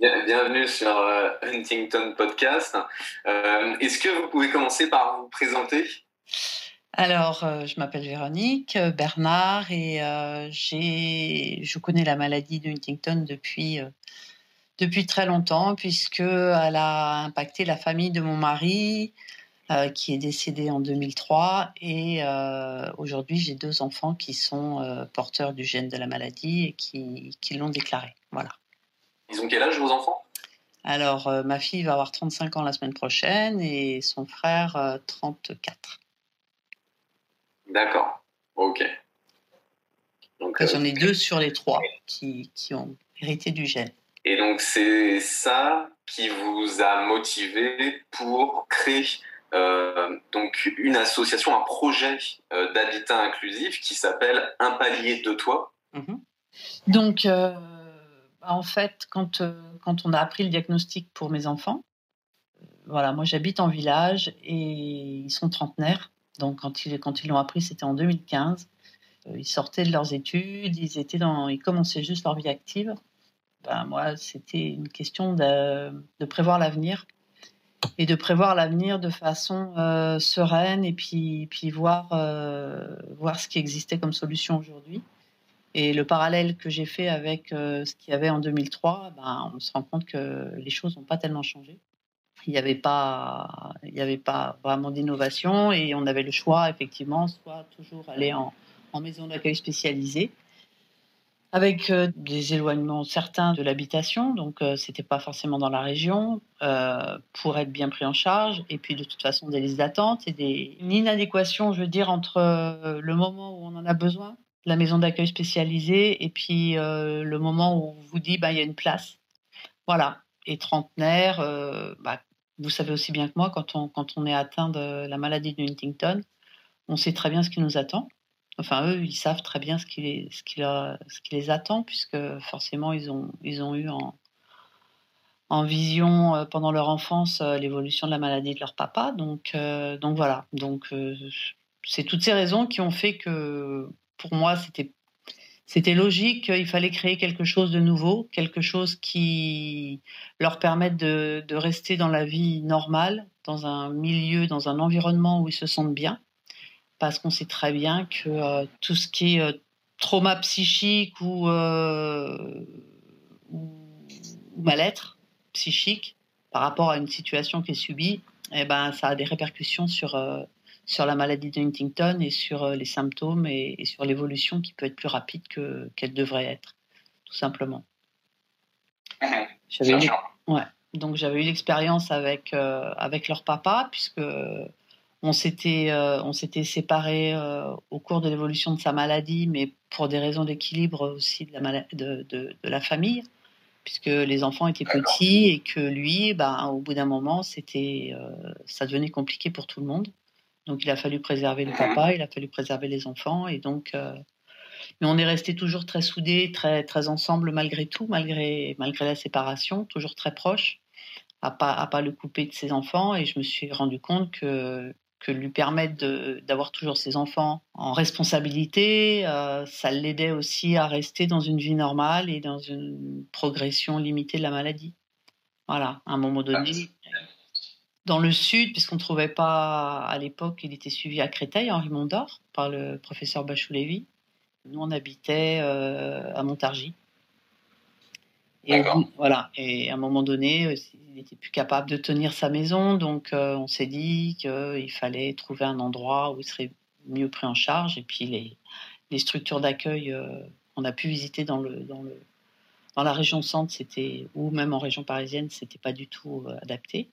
Bienvenue sur euh, Huntington Podcast. Euh, est-ce que vous pouvez commencer par vous présenter? Alors, euh, je m'appelle Véronique Bernard et je connais la maladie de Huntington depuis, depuis très longtemps puisque elle a impacté la famille de mon mari qui est décédé en 2003 et aujourd'hui j'ai deux enfants qui sont porteurs du gène de la maladie et qui, qui l'ont déclaré. Voilà. Ils ont quel âge vos enfants? Alors, euh, ma fille va avoir 35 ans la semaine prochaine et son frère 34. Euh, D'accord, ok. Donc, J'en ai euh, deux sur les trois qui, qui ont hérité du gène. Et donc, c'est ça qui vous a motivé pour créer donc une association, un projet d'habitat inclusif qui s'appelle Un palier de toi? Mhm. Donc, en fait, quand, euh, quand on a appris le diagnostic pour mes enfants, euh, voilà, moi j'habite en village et ils sont trentenaires. Donc quand ils quand ils l'ont appris, c'était en 2015. Euh, ils sortaient de leurs études, ils étaient dans, ils commençaient juste leur vie active. Ben, moi, c'était une question de, de prévoir l'avenir et de prévoir l'avenir de façon sereine et puis puis voir voir ce qui existait comme solution aujourd'hui. Et le parallèle que j'ai fait avec euh, ce qu'il y avait en 2003, ben, on se rend compte que les choses n'ont pas tellement changé. Il n'y avait pas, avait pas vraiment d'innovation et on avait le choix effectivement, soit toujours aller en, maison d'accueil spécialisée, avec euh, des éloignements certains de l'habitation, donc euh, c'était pas forcément dans la région, pour être bien pris en charge, et puis de toute façon des listes d'attente et des, une inadéquation, je veux dire, entre le moment où on en a besoin la maison d'accueil spécialisée et puis euh, le moment où on vous dit bah, il y a une place. Voilà. Et trentenaire, euh, bah, vous savez aussi bien que moi, quand on, quand on est atteint de la maladie de Huntington, on sait très bien ce qui nous attend. Enfin, eux, ils savent très bien ce qui les, ce qui les attend, puisque forcément, ils ont, ils ont eu en, en vision euh, pendant leur enfance l'évolution de la maladie de leur papa. Donc, donc voilà. Donc, c'est toutes ces raisons qui ont fait que pour moi, c'était logique, il fallait créer quelque chose de nouveau, quelque chose qui leur permette de, rester dans la vie normale, dans un milieu, dans un environnement où ils se sentent bien, parce qu'on sait très bien que euh, tout ce qui est euh, trauma psychique ou, euh, mal-être psychique par rapport à une situation qui est subie, eh ben, ça a des répercussions sur, sur la maladie de Huntington et sur euh, les symptômes et, sur l'évolution qui peut être plus rapide que, qu'elle devrait être, tout simplement. J'avais eu, ouais. Donc j'avais eu l'expérience avec, euh, avec leur papa, puisque on s'était, euh, séparés au cours de l'évolution de sa maladie, mais pour des raisons d'équilibre aussi de la, de, de, la famille, puisque les enfants étaient petits et que lui, ben, au bout d'un moment, c'était, ça devenait compliqué pour tout le monde. Donc il a fallu préserver le papa, il a fallu préserver les enfants, et donc. Euh, mais on est resté toujours très soudés, très très ensemble malgré tout, malgré malgré la séparation, toujours très proches, à pas à pas le couper de ses enfants. Et je me suis rendu compte que que lui permettre d'avoir toujours ses enfants en responsabilité, euh, ça l'aidait aussi à rester dans une vie normale et dans une progression limitée de la maladie. Voilà, à un moment donné, dans le sud, puisqu'on ne trouvait pas à l'époque, il était suivi à Créteil, Henri Mondor, par le professeur Bachou-Lévy. Nous, on habitait euh, à Montargis. Et voilà. Et à un moment donné, il n'était plus capable de tenir sa maison, donc on s'est dit qu'il fallait trouver un endroit où il serait mieux pris en charge. Et puis les, les structures d'accueil qu'on a pu visiter dans le, dans le dans la région centre, c'était ou même en région parisienne, c'était pas du tout adapté.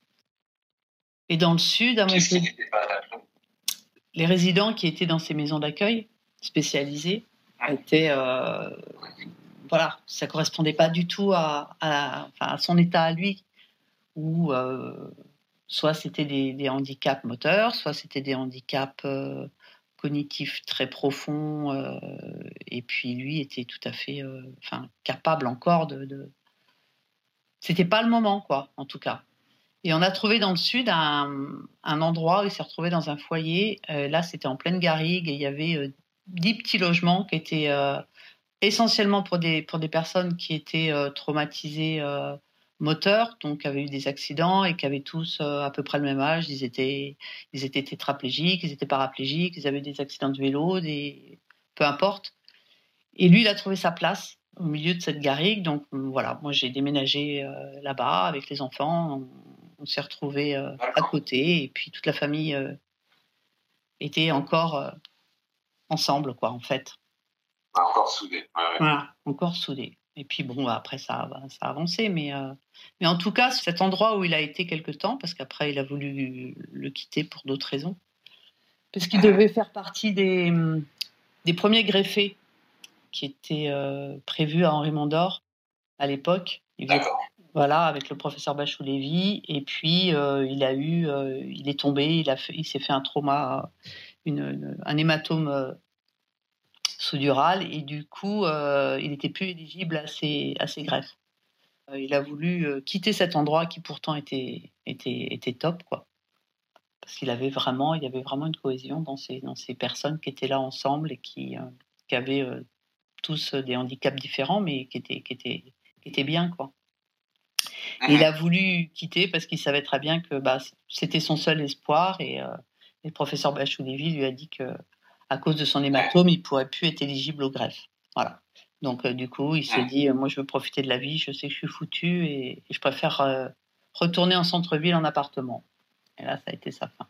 Et dans le sud, à Montpellier, les résidents qui étaient dans ces maisons d'accueil spécialisées étaient, euh, voilà, ça correspondait pas du tout à, à, son état à lui, ou euh, soit c'était des, handicaps moteurs, soit c'était des handicaps euh, cognitifs très profonds, et puis lui était tout à fait, enfin, capable encore de, de... C'était pas le moment, quoi, en tout cas. Et on a trouvé dans le sud un, endroit où il s'est retrouvé dans un foyer. Euh, là, c'était en pleine garrigue et il y avait euh, dix petits logements qui étaient euh, essentiellement pour des, pour des personnes qui étaient traumatisées moteurs, donc qui avaient eu des accidents et qui avaient tous à peu près le même âge. Ils étaient, ils étaient tétraplégiques, ils étaient paraplégiques, ils avaient des accidents de vélo, des, peu importe. Et lui, il a trouvé sa place au milieu de cette garrigue. Donc voilà, moi j'ai déménagé là-bas avec les enfants s'est retrouvés euh, à côté et puis toute la famille euh, était encore euh, ensemble, quoi, en fait. Ah, encore soudés. Voilà, encore soudés. Et puis bon, après ça, ça a avancé, mais, mais en tout cas, cet endroit où il a été quelque temps, parce qu'après il a voulu le quitter pour d'autres raisons, parce qu'il devait faire partie des, des premiers greffés qui étaient prévus à Henri Mondor à l'époque. D'accord. Voilà, avec le professeur Bachou Lévy. Et puis, euh, il a eu, euh, il est tombé, il, il s'est fait un trauma, une, un hématome euh, sous-dural. Et du coup, il n'était plus éligible à ces, à ces greffes. il a voulu quitter cet endroit qui pourtant était, était, était top, quoi. Parce qu'il avait vraiment, il y avait vraiment une cohésion dans ces, dans ces personnes qui étaient là ensemble et qui, qui avaient tous des handicaps différents, mais qui étaient, qui étaient, qui étaient bien, quoi. Il a voulu quitter parce qu'il savait très bien que bah, c'était son seul espoir et, euh, le professeur Bachou-Lévy lui a dit que à cause de son hématome, il pourrait plus être éligible au greffe. Voilà. Donc euh, du coup, il s'est dit, euh, moi je veux profiter de la vie, je sais que je suis foutu et, je préfère retourner en centre-ville en appartement. Et là, ça a été sa fin.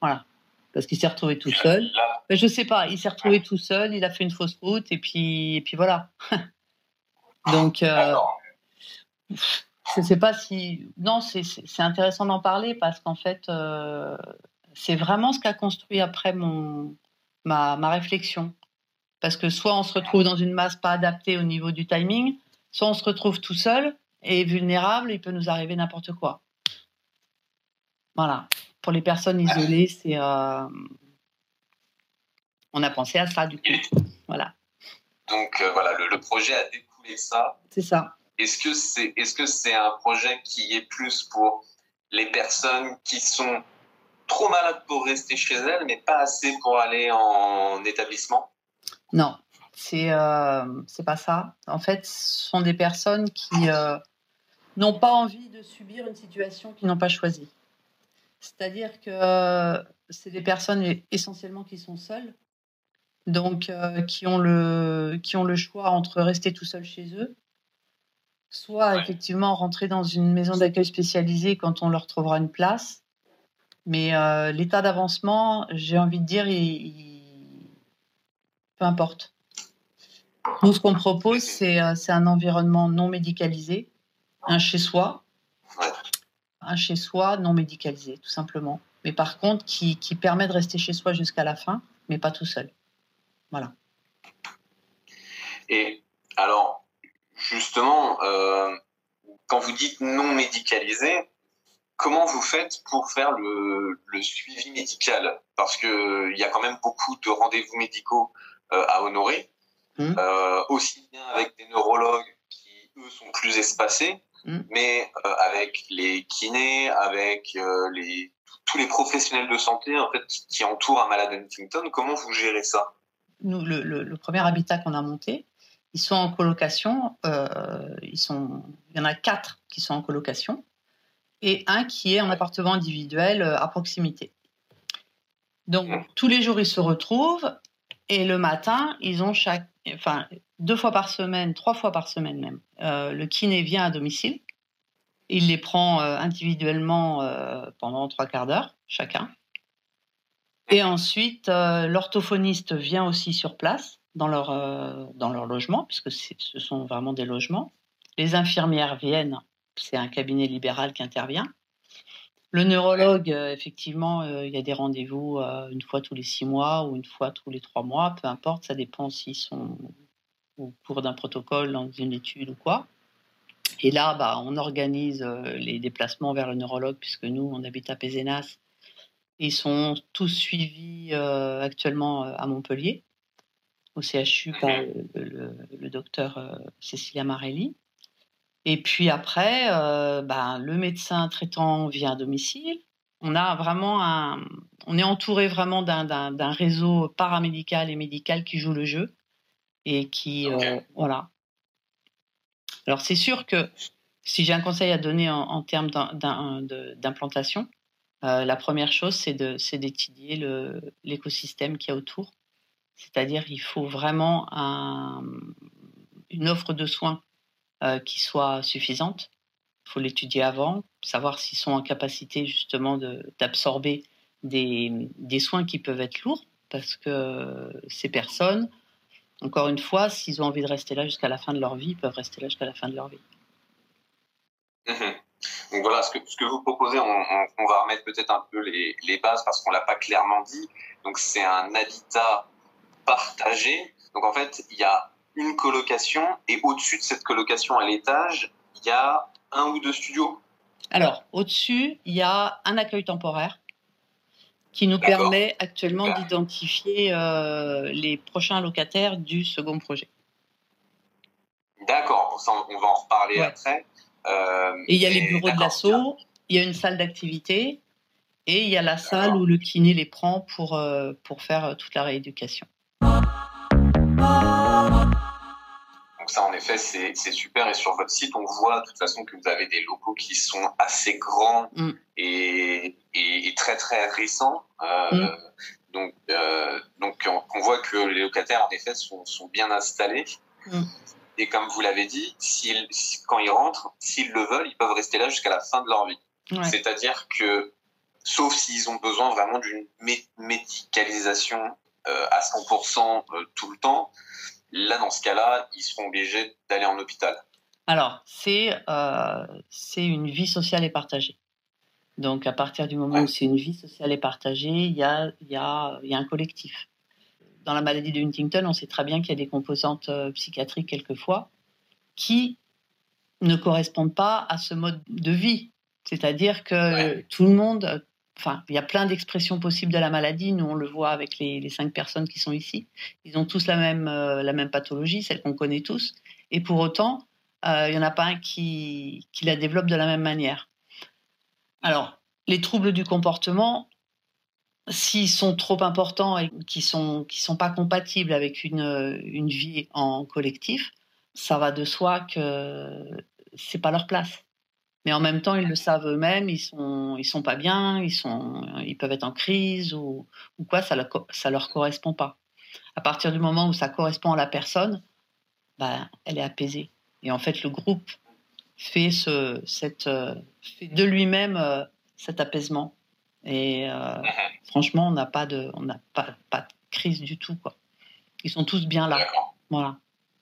Voilà. Parce qu'il s'est retrouvé tout seul. Mais je sais pas, il s'est retrouvé tout seul, il a fait une fausse route et puis, et puis voilà. Donc, je ne sais pas si. Non, c'est intéressant d'en parler parce qu'en fait, euh, c'est vraiment ce qu'a construit après mon, ma, ma, réflexion. Parce que soit on se retrouve dans une masse pas adaptée au niveau du timing, soit on se retrouve tout seul et vulnérable, il peut nous arriver n'importe quoi. Voilà. Pour les personnes isolées, c'est. Euh, on a pensé à ça, du coup. Voilà. Donc, euh, voilà, le, le projet a découlé ça. C'est ça. Est-ce que c'est est-ce que un projet qui est plus pour les personnes qui sont trop malades pour rester chez elles, mais pas assez pour aller en établissement? Non, c'est euh, pas ça. En fait, ce sont des personnes qui euh, n'ont pas envie de subir une situation qu'ils n'ont pas choisie. C'est-à-dire que euh, c'est des personnes essentiellement qui sont seules, donc qui ont le qui ont le choix entre rester tout seul chez eux soit effectivement rentrer dans une maison d'accueil spécialisée quand on leur trouvera une place. Mais euh, l'état d'avancement, j'ai envie de dire, peu importe. Nous, ce qu'on propose, c'est euh, un environnement non médicalisé, un chez-soi, un chez-soi non médicalisé, tout simplement. Mais par contre, qui, qui permet de rester chez soi jusqu'à la fin, mais pas tout seul. Voilà. Et alors, justement, euh, quand vous dites non médicalisé, comment vous faites pour faire le, suivi médical? Parce qu'il y a quand même beaucoup de rendez-vous médicaux euh, à honorer, mmh. euh, aussi bien avec des neurologues qui, eux, sont plus espacés, mmh. mais avec les kinés, avec les, tous les professionnels de santé en fait, qui, entourent un malade Huntington. Comment vous gérez ça? Nous, le premier habitat qu'on a monté, ils sont en colocation. Euh, ils sont, il y en a quatre qui sont en colocation et un qui est en appartement individuel euh, à proximité. Donc tous les jours ils se retrouvent Et le matin, ils ont chaque, enfin, deux fois par semaine, trois fois par semaine même, euh, le kiné vient à domicile. Il les prend euh, individuellement euh, pendant trois quarts d'heure chacun. Et ensuite, l'orthophoniste vient aussi sur place dans leur, dans leur logement, puisque ce sont vraiment des logements. Les infirmières viennent, c'est un cabinet libéral qui intervient. Le neurologue, euh, effectivement, euh, il y a des rendez-vous euh, une fois tous les six mois ou une fois tous les trois mois, peu importe, ça dépend s'ils sont au cours d'un protocole, dans une étude ou quoi. Et là, bah, on organise les déplacements vers le neurologue, puisque nous, on habite à Pézenas. Ils sont tous suivis actuellement à Montpellier, au CHU, par le, le docteur Cécilia Marelli. Et puis après, euh, bah, le médecin traitant vient à domicile. On a vraiment un, on est entouré vraiment d'un réseau paramédical et médical qui joue le jeu et qui, euh, voilà. Alors c'est sûr que si j'ai un conseil à donner en, termes d'implantation, euh, la première chose c'est d'étudier l'écosystème qu'il y a autour. C'est-à-dire il faut vraiment un, une offre de soins euh, qui soit suffisante. Il faut l'étudier avant, savoir s'ils sont en capacité justement d'absorber des, soins qui peuvent être lourds, parce que ces personnes, encore une fois, s'ils ont envie de rester là jusqu'à la fin de leur vie, peuvent rester là jusqu'à la fin de leur vie. Mhm. Donc voilà, ce que, vous proposez, on, va remettre peut-être un peu les, bases parce qu'on l'a pas clairement dit. Donc c'est un habitat partagé. Donc en fait, il y a une colocation et au-dessus de cette colocation à l'étage, il y a un ou deux studios Alors, au-dessus, il y a un accueil temporaire qui nous permet actuellement d'identifier euh, les prochains locataires du second projet. D'accord, on va en reparler après. Euh, et il y a les bureaux de l'assaut, il y a une salle d'activité et il y a la salle où le kiné les prend pour, euh, pour faire toute la rééducation. Donc ça, en effet, c'est super. Et sur votre site, on voit de toute façon que vous avez des locaux qui sont assez grands mm. et, et, très très récents. Euh, mm. Donc, euh, donc on, voit que les locataires, en effet, sont, sont bien installés. Mm. Et comme vous l'avez dit, quand ils rentrent, s'ils le veulent, ils peuvent rester là jusqu'à la fin de leur vie. C'est-à-dire que, sauf s'ils ont besoin vraiment d'une médicalisation à 100% euh, tout le temps, Là, dans ce cas-là, ils seront obligés d'aller en hôpital. Alors, c'est euh, une vie sociale et partagée. Donc, à partir du moment où c'est une vie sociale et partagée, il y a, y, a, y a, un collectif. Dans la maladie de Huntington, on sait très bien qu'il y a des composantes euh, psychiatriques quelquefois qui ne correspondent pas à ce mode de vie. C'est-à-dire que tout le monde, Enfin, il y a plein d'expressions possibles de la maladie. Nous, on le voit avec les, cinq personnes qui sont ici. Ils ont tous la même, euh, pathologie, celle qu'on connaît tous. Et pour autant, euh, il n'y en a pas un qui, la développe de la même manière. Alors, les troubles du comportement, s'ils sont trop importants et qui ne sont, sont pas compatibles avec une, une vie en collectif, ça va de soi que c'est pas leur place mais en même temps, ils le savent eux-mêmes, ils sont, ils sont pas bien, ils, sont, ils peuvent être en crise ou, ou quoi, ça ne ça leur correspond pas. À partir du moment où ça correspond à la personne, bah, elle est apaisée. Et en fait, le groupe fait, ce, cette, fait de lui-même euh, cet apaisement. Et euh, franchement, on n'a pas de, on n'a pas, pas de crise du tout, quoi. Ils sont tous bien là. Voilà.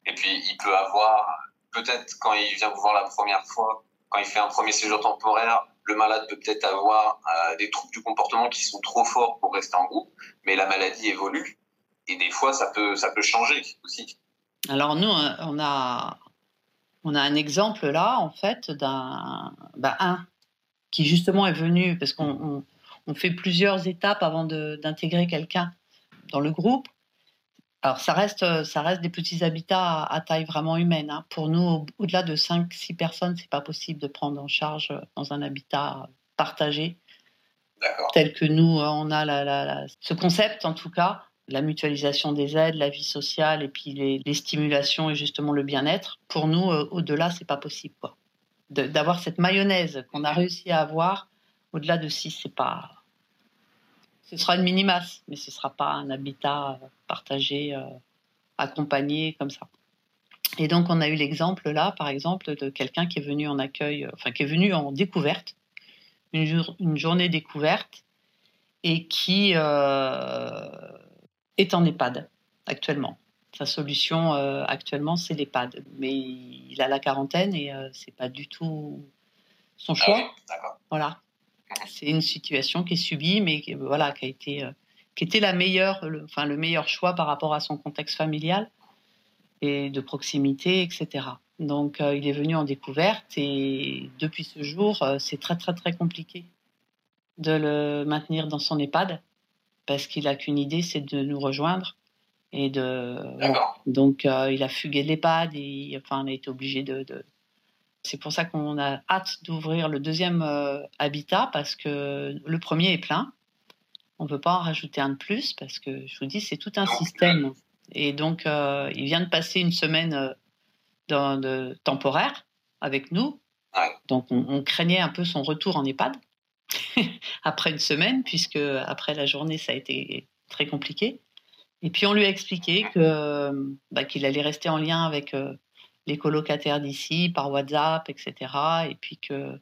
Et puis, il peut avoir, peut-être quand il vient vous voir la première fois, quand il fait un premier séjour temporaire, le malade peut peut-être avoir euh, des troubles du comportement qui sont trop forts pour rester en groupe, mais la maladie évolue et des fois ça peut ça peut changer aussi. Alors nous euh, on a on a un exemple là en fait d'un bah, qui justement est venu parce qu'on on, fait plusieurs étapes avant d'intégrer quelqu'un dans le groupe alors, ça reste, ça reste des petits habitats à, taille vraiment humaine. Hein. Pour nous, au-delà de 5-6 personnes, c'est pas possible de prendre en charge dans un habitat partagé, tel que nous, euh, on a la, ce concept, en tout cas, la mutualisation des aides, la vie sociale et puis les, stimulations et justement le bien-être. Pour nous, euh, au-delà, c'est pas possible. Quoi. d'avoir cette mayonnaise qu'on a réussi à avoir, au-delà de 6, c'est pas, Ce sera une mini-masse, mais ce ne sera pas un habitat partagé, accompagné comme ça. Et donc, on a eu l'exemple là, par exemple, de quelqu'un qui est venu en accueil, enfin, qui est venu en découverte, une, une journée découverte, et qui euh, est en EHPAD actuellement. Sa solution euh, actuellement, c'est l'EHPAD. Mais il a la quarantaine et euh, c'est pas du tout son ah choix. voilà. C'est une situation qui est subie, mais qui, voilà, qui a été, qui était la meilleure, le, enfin, le meilleur choix par rapport à son contexte familial et de proximité, etc. Donc, il est venu en découverte et depuis ce jour, c'est très, très, très compliqué de le maintenir dans son EHPAD parce qu'il a qu'une idée, c'est de nous rejoindre. Et de, donc, euh, il a fugué de l'EHPAD. Et, enfin, on a été obligé de. C'est pour ça qu'on a hâte d'ouvrir le deuxième euh, habitat parce que le premier est plein. On ne peut pas en rajouter un de plus parce que je vous dis, c'est tout un système. Et donc, euh, il vient de passer une semaine dans, de, temporaire avec nous. Donc, on, on, craignait un peu son retour en EHPAD. après une semaine, puisque après la journée, ça a été très compliqué. Et puis on lui a expliqué que bah, qu'il allait rester en lien avec euh, les colocataires d'ici par WhatsApp, etc. Et puis que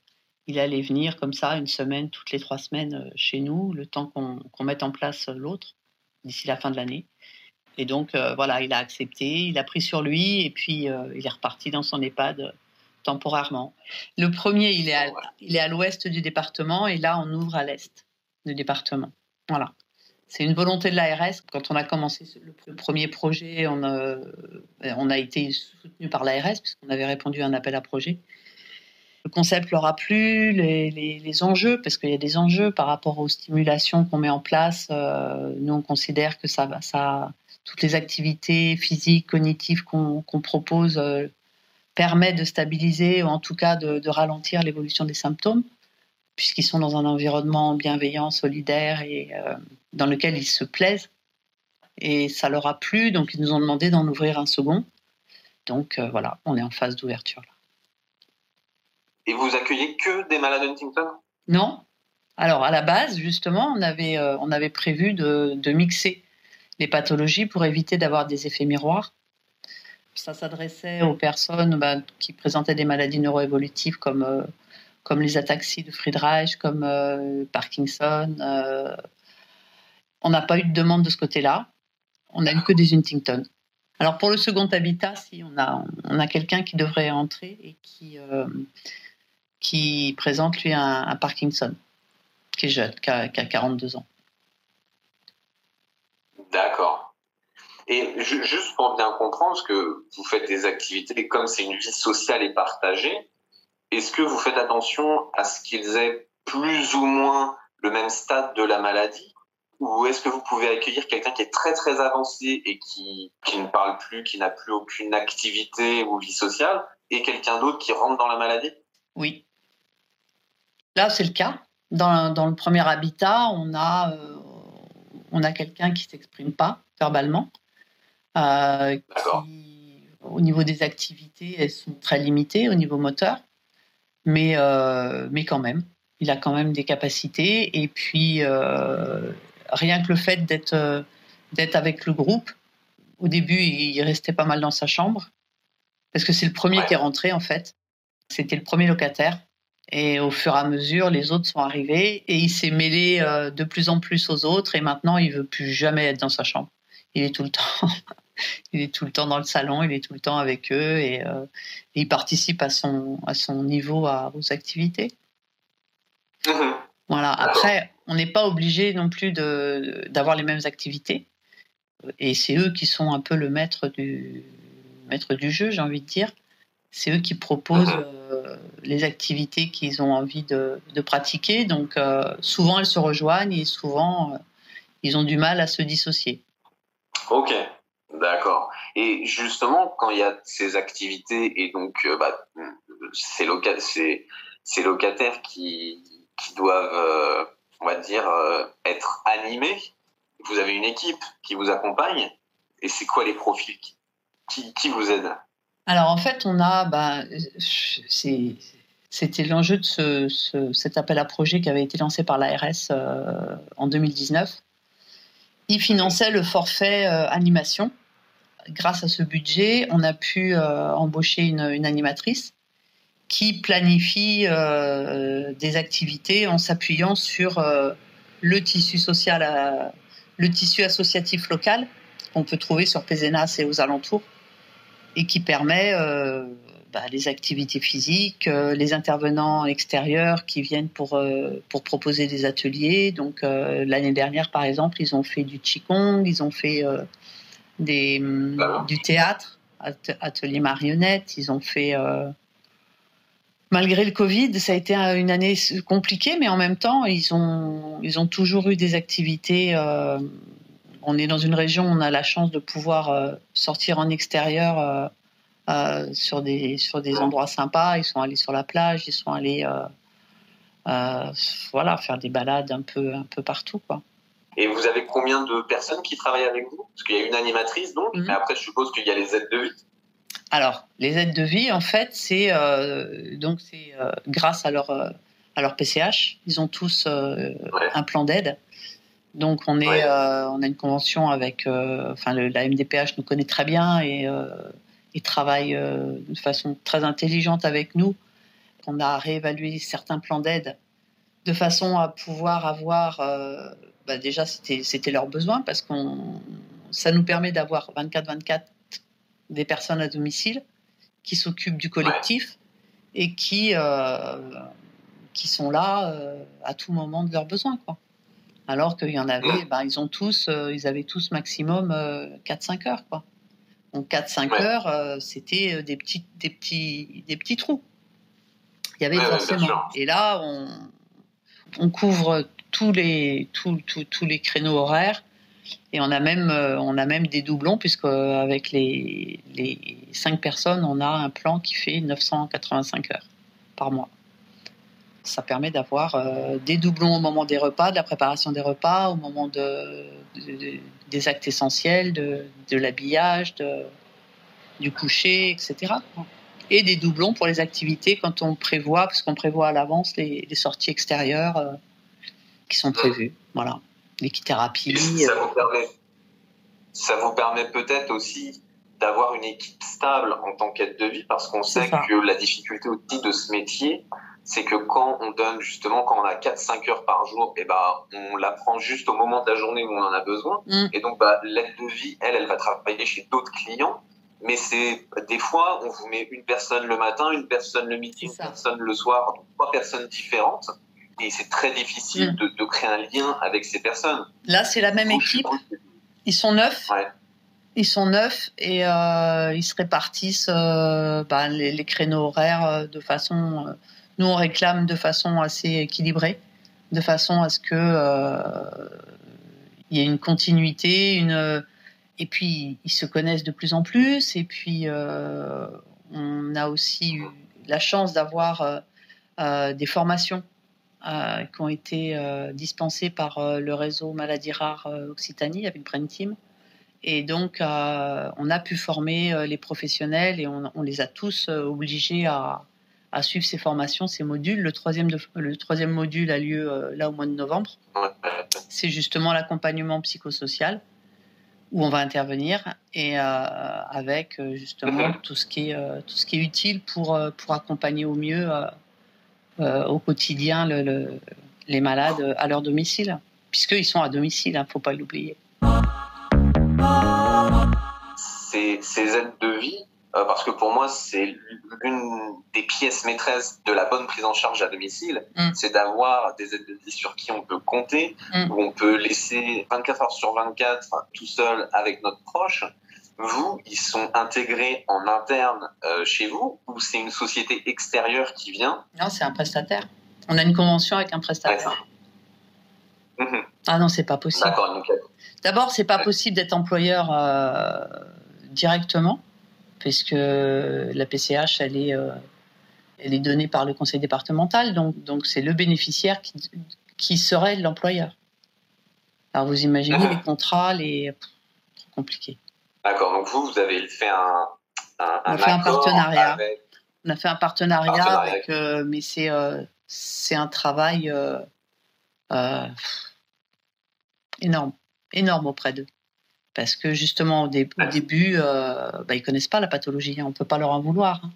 il allait venir comme ça une semaine, toutes les trois semaines euh, chez nous, le temps qu'on mette en place l'autre d'ici la fin de l'année. Et donc euh, voilà, il a accepté, il a pris sur lui et puis il est reparti dans son EHPAD temporairement. Le premier, est il est à l'ouest du département et là, on ouvre à l'est du département. Voilà. C'est une volonté de l'ARS. Quand on a commencé le premier projet, on a, on a été soutenu par l'ARS puisqu'on avait répondu à un appel à projet. Le concept leur a plu, les, enjeux, parce qu'il y a des enjeux par rapport aux stimulations qu'on met en place. Euh, nous, on considère que ça, ça, toutes les activités physiques, cognitives qu'on propose euh, permet de stabiliser ou en tout cas de, ralentir l'évolution des symptômes, puisqu'ils sont dans un environnement bienveillant, solidaire et euh, dans lequel ils se plaisent. Et ça leur a plu, donc ils nous ont demandé d'en ouvrir un second. Donc euh, voilà, on est en phase d'ouverture là. Et vous accueillez que des malades Huntington? Non. Alors à la base, justement, on avait, euh, on avait prévu de, de mixer les pathologies pour éviter d'avoir des effets miroirs. Ça s'adressait aux personnes bah, qui présentaient des maladies neuroévolutives comme, comme les ataxies de Friedreich, comme euh, Parkinson. Euh. On n'a pas eu de demande de ce côté-là. On n'a eu que des Huntington. Alors pour le second habitat, si on a, on a quelqu'un qui devrait entrer et qui, qui présente lui un, Parkinson, qui est jeune, qui a 42 ans. D'accord. Et juste pour bien comprendre, parce que vous faites des activités comme c'est une vie sociale et partagée, est-ce que vous faites attention à ce qu'ils aient plus ou moins le même stade de la maladie? Ou est-ce que vous pouvez accueillir quelqu'un qui est très très avancé et qui, qui ne parle plus, qui n'a plus aucune activité ou vie sociale, et quelqu'un d'autre qui rentre dans la maladie? Oui. Là, c'est le cas. Dans, dans, le premier habitat, on a, euh, on a quelqu'un qui ne s'exprime pas verbalement. Euh, qui, au niveau des activités, elles sont très limitées au niveau moteur, mais, euh, mais quand même, il a quand même des capacités. Et puis, euh, rien que le fait d'être d'être avec le groupe, au début, il restait pas mal dans sa chambre, parce que c'est le premier qui est rentré, en fait. C'était le premier locataire. Et au fur et à mesure, les autres sont arrivés et il s'est mêlé de plus en plus aux autres. Et maintenant, il veut plus jamais être dans sa chambre. Il est tout le temps il est tout le temps dans le salon, il est tout le temps avec eux et, euh, il participe à son, à son niveau aux activités. Mhm. Voilà. Après, on n'est pas obligé non plus d'avoir les mêmes activités. Et c'est eux qui sont un peu le maître du, maître du jeu, j'ai envie de dire. C'est eux qui proposent mhm. euh, les activités qu'ils ont envie de, pratiquer. Donc, euh, souvent, elles se rejoignent et souvent, ils ont du mal à se dissocier. Ok. D'accord. Et justement, quand il y a ces activités et donc euh, bah, ces, ces, locataires qui, doivent, euh, on va dire, euh, être animés, vous avez une équipe qui vous accompagne. Et c'est quoi les profils qui, vous aident? Alors en fait, on a, bah, C'était l'enjeu de ce, cet appel à projet qui avait été lancé par l'ARS en 2019. Il finançait le forfait animation. Grâce à ce budget, on a pu embaucher une, animatrice qui planifie euh, des activités en s'appuyant sur euh, le tissu social, euh, le tissu associatif local qu'on peut trouver sur Pézenas et aux alentours, et qui permet bah, les activités physiques, les intervenants extérieurs qui viennent pour, pour proposer des ateliers. Donc l'année dernière, par exemple, ils ont fait du qigong, ils ont fait des, du théâtre, atelier marionnette, ils ont fait malgré le Covid, ça a été une année compliquée, mais en même temps, ils ont, ils ont toujours eu des activités. Euh, on est dans une région où on a la chance de pouvoir euh, sortir en extérieur euh, sur des, sur des endroits sympas. Ils sont allés sur la plage, ils sont allés voilà, faire des balades un peu, un peu partout. Quoi. Et vous avez combien de personnes qui travaillent avec vous? Parce qu'il y a une animatrice, donc, mhm. mais après, je suppose qu'il y a les aides de vie. Alors, les aides de vie, en fait, c'est euh, donc c'est euh, grâce à leur euh, à leur PCH, ils ont tous un plan d'aide. Donc on est on a une convention avec enfin la MDPH nous connaît très bien et, et travaille de façon très intelligente avec nous. On a réévalué certains plans d'aide de façon à pouvoir avoir bah, déjà c'était leurs besoins parce qu'on ça nous permet d'avoir 24-24 des personnes à domicile qui s'occupent du collectif et qui, euh, qui sont là euh, à tout moment de leurs besoins. Quoi. Alors qu'il y en avait, ben, ils, ont tous, euh, ils avaient tous maximum 4-5 heures. Quoi. Donc 4-5 heures, c'était des petits, des, petits, des petits trous. Il y avait forcément. Et là, on, on couvre tous les, tous, tous, tous les créneaux horaires et on a même, euh, on a même des doublons, puisque euh, avec les, les 5 personnes, on a un plan qui fait 985 heures par mois. Ça permet d'avoir euh, des doublons au moment des repas, de la préparation des repas, au moment de, des actes essentiels, de, de l'habillage, du coucher, etc. Et des doublons pour les activités quand on prévoit, parce qu'on prévoit à l'avance les, sorties extérieures qui sont prévues. Voilà l'équithérapie. Ça vous permet, ça vous permet peut-être aussi d'avoir une équipe stable en tant qu'aide de vie, parce qu'on sait que la difficulté aussi de ce métier, c'est que quand on donne justement, quand on a 4-5 heures par jour, et eh ben, on la prend juste au moment de la journée où on en a besoin. Mm. Et donc, bah, l'aide de vie, elle, elle va travailler chez d'autres clients. Mais c'est des fois, on vous met une personne le matin, une personne le midi, une personne le soir, trois personnes différentes et c'est très difficile mm. de, créer un lien avec ces personnes. Là, c'est la même équipe. Ils sont neuf. Ils sont neuf et euh, ils se répartissent euh, bah, les, créneaux horaires euh, de façon. nous, on réclame de façon assez équilibrée, de façon à ce que il y ait une continuité, une et puis ils se connaissent de plus en plus. Et puis on a aussi eu la chance d'avoir des formations euh, qui ont été euh, dispensés par euh, le réseau Maladies Rares Occitanie avec Brain Team. Et donc, on a pu former les professionnels et on, les a tous obligés à, suivre ces formations, ces modules. Le troisième, le troisième module a lieu là au mois de novembre. C'est justement l'accompagnement psychosocial où on va intervenir et avec justement mhm. tout ce qui est tout ce qui est utile pour pour accompagner au mieux euh, au quotidien les malades à leur domicile, puisqu'ils sont à domicile, il hein, ne faut pas l'oublier. Ces, aides de vie, euh, parce que pour moi, c'est l'une des pièces maîtresses de la bonne prise en charge à domicile, mm. c'est d'avoir des aides de vie sur qui on peut compter, mm. où on peut laisser 24 heures sur 24 tout seul avec notre proche, vous, ils sont intégrés en interne euh, chez vous ou c'est une société extérieure qui vient? Non, c'est un prestataire. On a une convention avec un prestataire. Mhm. Ah non, c'est pas possible. D'accord. D'abord, c'est pas possible d'être employeur euh, directement, puisque la PCH, elle est, euh, elle est donnée par le conseil départemental, donc donc c'est le bénéficiaire qui, qui serait l'employeur. Alors vous imaginez mhm. les contrats, les trop compliqué. D'accord. Donc vous, vous avez fait un, un, un, partenariat. On a fait un partenariat, avec, mais c'est c'est un travail énorme, énorme auprès d'eux. Parce que justement, au, début, euh, bah, ils connaissent pas la pathologie, hein. on ne peut pas leur en vouloir. Hein.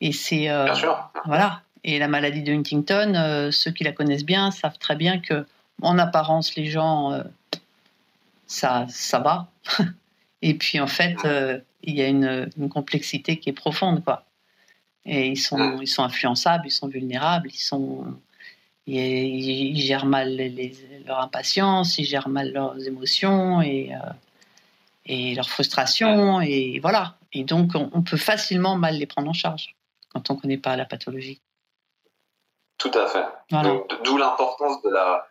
Et c'est voilà. Et la maladie de Huntington, ceux qui la connaissent bien savent très bien que, en apparence, les gens, ça, ça va. Et puis en fait, il y a une, complexité qui est profonde, quoi. Et ils sont, ils sont influençables, ils sont vulnérables, ils sont, ils, gèrent mal leur impatience, ils gèrent mal leurs émotions et, euh, et leurs frustrations, et voilà. Et donc, on, peut facilement mal les prendre en charge quand on ne connaît pas la pathologie. Tout à fait. D'où l'importance de la,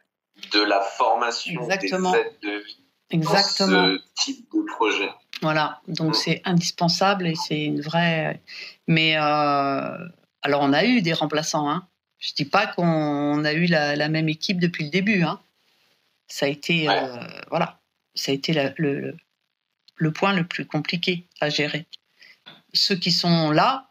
de la formation Exactement. des aides de vie Exactement. dans ce type de projet. Voilà, donc mm. c'est indispensable et c'est une vraie. Mais euh, alors on a eu des remplaçants. Hein. Je dis pas qu'on a eu la, même équipe depuis le début. Hein. Ça a été euh, voilà, ça a été le, le, point le plus compliqué à gérer. Ceux qui sont là,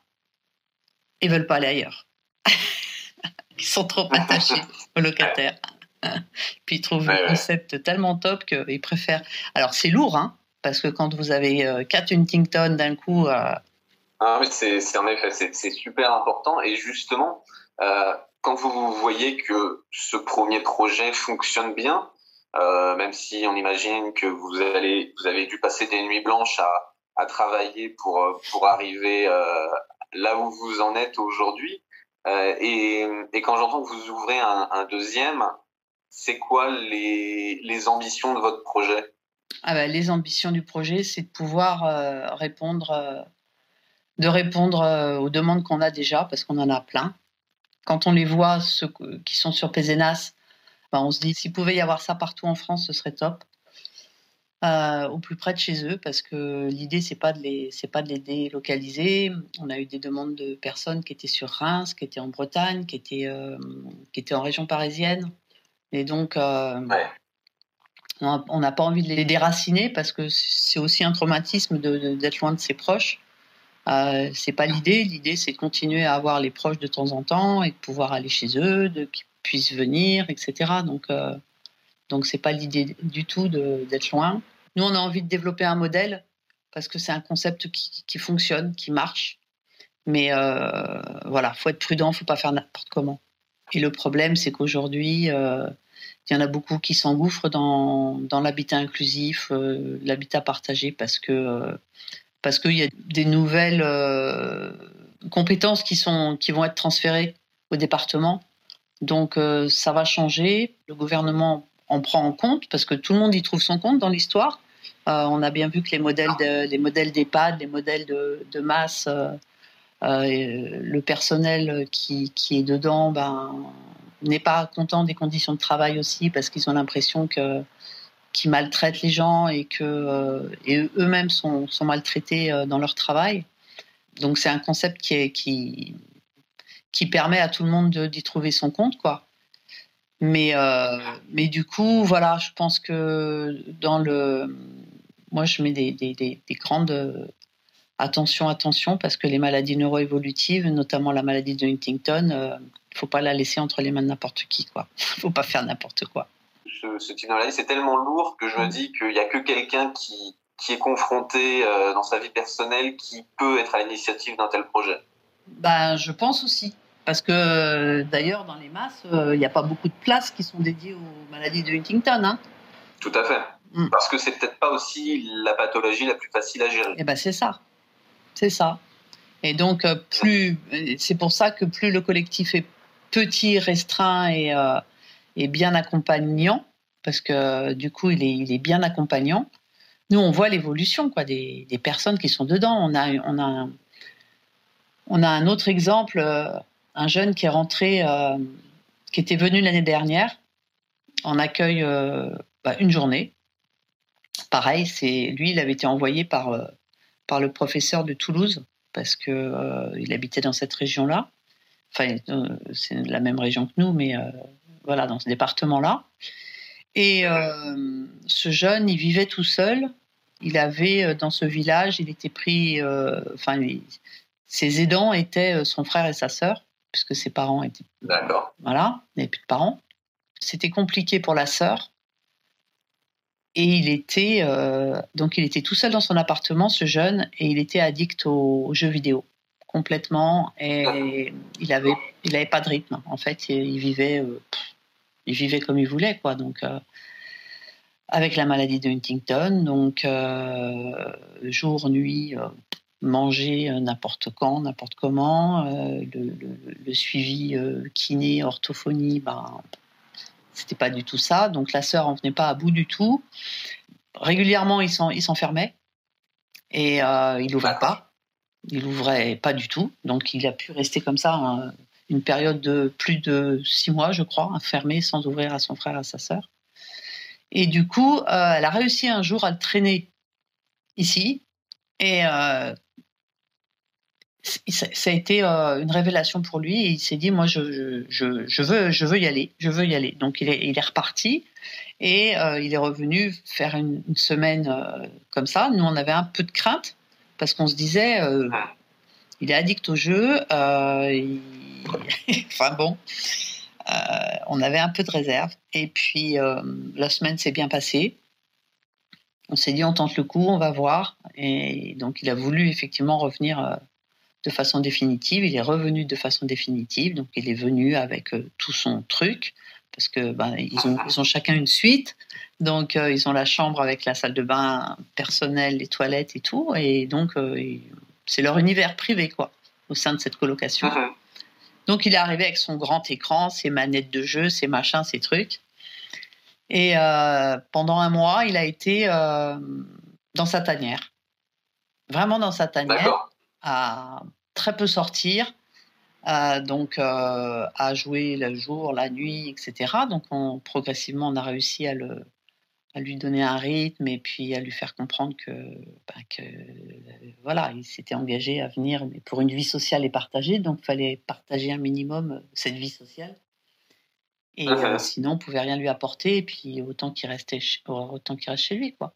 ils veulent pas aller ailleurs. ils sont trop attachés aux locataires. Puis ils trouvent le concept tellement top qu'ils préfèrent. Alors c'est lourd, hein parce que quand vous avez euh, quatre Huntington d'un coup. Euh, ah, c'est en effet, c'est super important. Et justement, euh, quand vous voyez que ce premier projet fonctionne bien, même si on imagine que vous, avez dû passer des nuits blanches à, travailler pour, pour arriver là où vous en êtes aujourd'hui, et, quand j'entends que vous ouvrez un, deuxième, c'est quoi les, ambitions de votre projet? Ah bah, les ambitions du projet, c'est de pouvoir euh, répondre, euh, de répondre euh, aux demandes qu'on a déjà, parce qu'on en a plein. Quand on les voit, ceux qui sont sur Pézenas, bah, on se dit s'il pouvait y avoir ça partout en France, ce serait top. au plus près de chez eux, parce que l'idée c'est pas de les, c'est pas de les délocaliser. On a eu des demandes de personnes qui étaient sur Reims, qui étaient en Bretagne, qui étaient, qui étaient en région parisienne, et donc on n'a pas envie de les déraciner parce que c'est aussi un traumatisme d'être loin de ses proches. Euh, c'est pas l'idée. L'idée, c'est de continuer à avoir les proches de temps en temps et de pouvoir aller chez eux, de qu'ils puissent venir, etc. Donc, euh, donc c'est pas l'idée du tout d'être loin. Nous, on a envie de développer un modèle parce que c'est un concept qui, fonctionne, qui marche. Mais euh, voilà, faut être prudent, faut pas faire n'importe comment. Et le problème, c'est qu'aujourd'hui, euh, il y en a beaucoup qui s'engouffrent dans, l'habitat inclusif, euh, l'habitat partagé, parce que euh, parce qu'il y a des nouvelles compétences qui sont qui vont être transférées au département. Donc ça va changer. Le gouvernement en prend en compte parce que tout le monde y trouve son compte dans l'histoire. on a bien vu que les modèles de, les modèles d'EHPAD, les modèles de, masse, le personnel qui, qui est dedans, ben n'est pas content des conditions de travail aussi parce qu'ils ont l'impression que qu'ils maltraitent les gens et que euh, et eux-mêmes sont, sont, maltraités euh, dans leur travail. Donc c'est un concept qui est qui qui permet à tout le monde d'y trouver son compte quoi. Mais euh, mais du coup voilà, je pense que dans le moi je mets des, des, des, des grandes attention attention parce que les maladies neuroévolutives, notamment la maladie de Huntington faut pas la laisser entre les mains de n'importe qui, quoi. faut pas faire n'importe quoi. Ce, type de maladie, c'est tellement lourd que je me dis qu'il n'y a que quelqu'un qui, qui est confronté euh, dans sa vie personnelle qui peut être à l'initiative d'un tel projet. Ben, je pense aussi. Parce que d'ailleurs, dans les masses, euh, il n'y a pas beaucoup de places qui sont dédiées aux maladies de Huntington. Hein. Tout à fait. Mm. Parce que c'est peut-être pas aussi la pathologie la plus facile à gérer. Eh ben, c'est ça. C'est ça. Et donc, euh, plus, c'est pour ça que plus le collectif est petit, restreint et, euh, et, bien accompagnant, parce que du coup, il est, il est bien accompagnant. Nous, on voit l'évolution quoi, des, des, personnes qui sont dedans. On a, on a, un, on a un autre exemple, euh, un jeune qui est rentré, euh, qui était venu l'année dernière en accueil bah, une journée. Pareil, c'est lui, il avait été envoyé par, par le professeur de Toulouse parce que il habitait dans cette région-là enfin, euh, c'est la même région que nous, mais euh, voilà, dans ce département-là. Et euh, ce jeune, il vivait tout seul. Il avait dans ce village, il était pris, enfin, Ses aidants étaient son frère et sa sœur, puisque ses parents étaient. D'accord. Voilà, il n'avait plus de parents. C'était compliqué pour la sœur. Et il était donc il était tout seul dans son appartement, ce jeune, et il était addict aux, jeux vidéo complètement. Et il avait il avait pas de rythme. En fait, il, vivait il vivait comme il voulait quoi. Donc avec la maladie de Huntington. Donc, euh, jour, nuit, euh, manger euh, n'importe quand, n'importe comment. Le, suivi kiné, orthophonie, ben, c'était pas du tout ça. Donc, la sœur en venait pas à bout du tout. Régulièrement, il s'enfermait et il n'ouvrait pas. Il ouvrait pas du tout. Donc, il a pu rester comme ça hein, une période de plus de six mois, je crois, enfermé sans ouvrir à son frère et à sa sœur. Et du coup, euh, elle a réussi un jour à le traîner ici. Et euh, ça, a été euh, une révélation pour lui. il s'est dit, moi, je, je, veux, je veux y aller. Je veux y aller. Donc, il est, il est reparti. Et il est revenu faire une, semaine comme ça. Nous, on avait un peu de crainte parce qu'on se disait, il est addict au jeu. enfin bon. Euh, on avait un peu de réserve. Et puis, euh, la semaine s'est bien passée. On s'est dit, on tente le coup, on va voir. Et donc, il a voulu effectivement revenir euh, de façon définitive. Il est revenu de façon définitive. Donc, il est venu avec tout son truc. Parce que ben, ils, ont, chacun une suite. Donc, ils ont la chambre avec la salle de bain personnelle, les toilettes et tout. Et donc, c'est leur univers privé, quoi, au sein de cette colocation. Uh-huh. Donc il est arrivé avec son grand écran, ses manettes de jeu, ses machins, ses trucs. Et euh, pendant un mois, il a été euh, dans sa tanière. Vraiment dans sa tanière. À très peu sortir. donc à jouer le jour, la nuit, etc. Donc progressivement, on a réussi à le, à lui donner un rythme et puis à lui faire comprendre que, ben, que voilà, il s'était engagé à venir mais pour une vie sociale et partagée, donc il fallait partager un minimum euh, cette vie sociale. Et euh, sinon, on pouvait rien lui apporter, et puis autant qu'il restait, autant qu'il reste chez lui, quoi.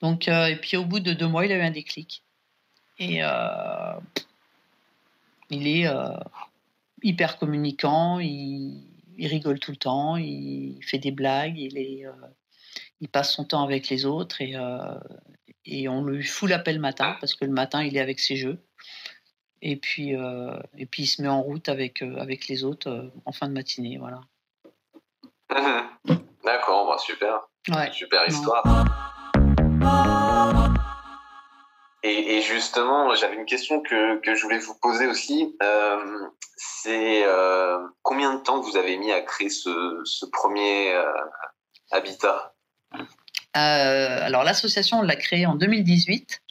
Donc, euh, et puis au bout de deux mois, il a eu un déclic. Et il est hyper communicant, il, il, rigole tout le temps, il fait des blagues, il est il passe son temps avec les autres et, euh, et on lui fout l'appel le matin parce que le matin il est avec ses jeux. Et puis, euh, et puis il se met en route avec, euh, avec les autres en fin de matinée. Voilà. D'accord, bah, super. Super histoire. Et, justement, j'avais une question que, que, je voulais vous poser aussi. c'est combien de temps vous avez mis à créer ce, ce premier habitat? Euh, alors l'association, on l'a créée en 2018.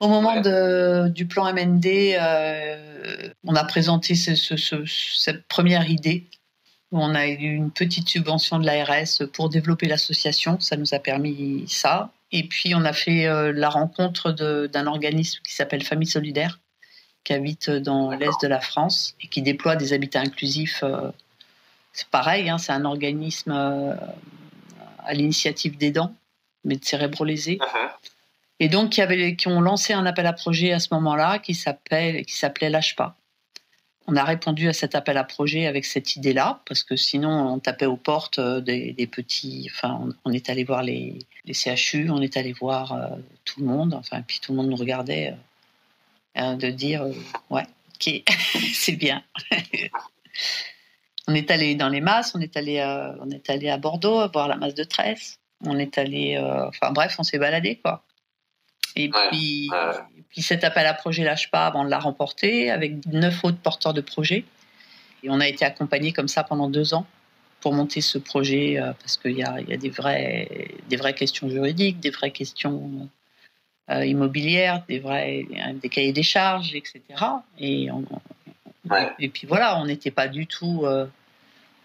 Au moment de, du plan MND, euh, on a présenté cette première idée. On a eu une petite subvention de l'ARS pour développer l'association. Ça nous a permis ça. Et puis, on a fait euh, la rencontre d'un organisme qui s'appelle Famille Solidaire, qui habite dans l'est de la France et qui déploie des habitats inclusifs. c'est pareil, hein, c'est un organisme à l'initiative des dents, mais de cérébro lésés. Uh-huh. Et donc, qui, avait, qui ont lancé un appel à projet à ce moment-là qui s'appelait Lâche pas. On a répondu à cet appel à projet avec cette idée-là, parce que sinon, on tapait aux portes euh, des, petits. Enfin, on, est allé voir les, CHU, on est allé voir euh, tout le monde, enfin, puis tout le monde nous regardait, euh, hein, de dire Ouais, ok, c'est bien. On est allé dans les masses, on est allé, on est allé à Bordeaux voir la masse de Tresse. On est allé, enfin bref, on s'est baladé quoi. Et puis, puis cet appel à projet lâche pas avant de la remporter avec neuf autres porteurs de projets. Et on a été accompagnés comme ça pendant deux ans pour monter ce projet euh, parce qu'il y a, y a des, vraies, des vraies questions juridiques, des vraies questions immobilières, des, vrais, des cahiers des charges, etc. Et on, et puis voilà, on n'était pas du tout, euh,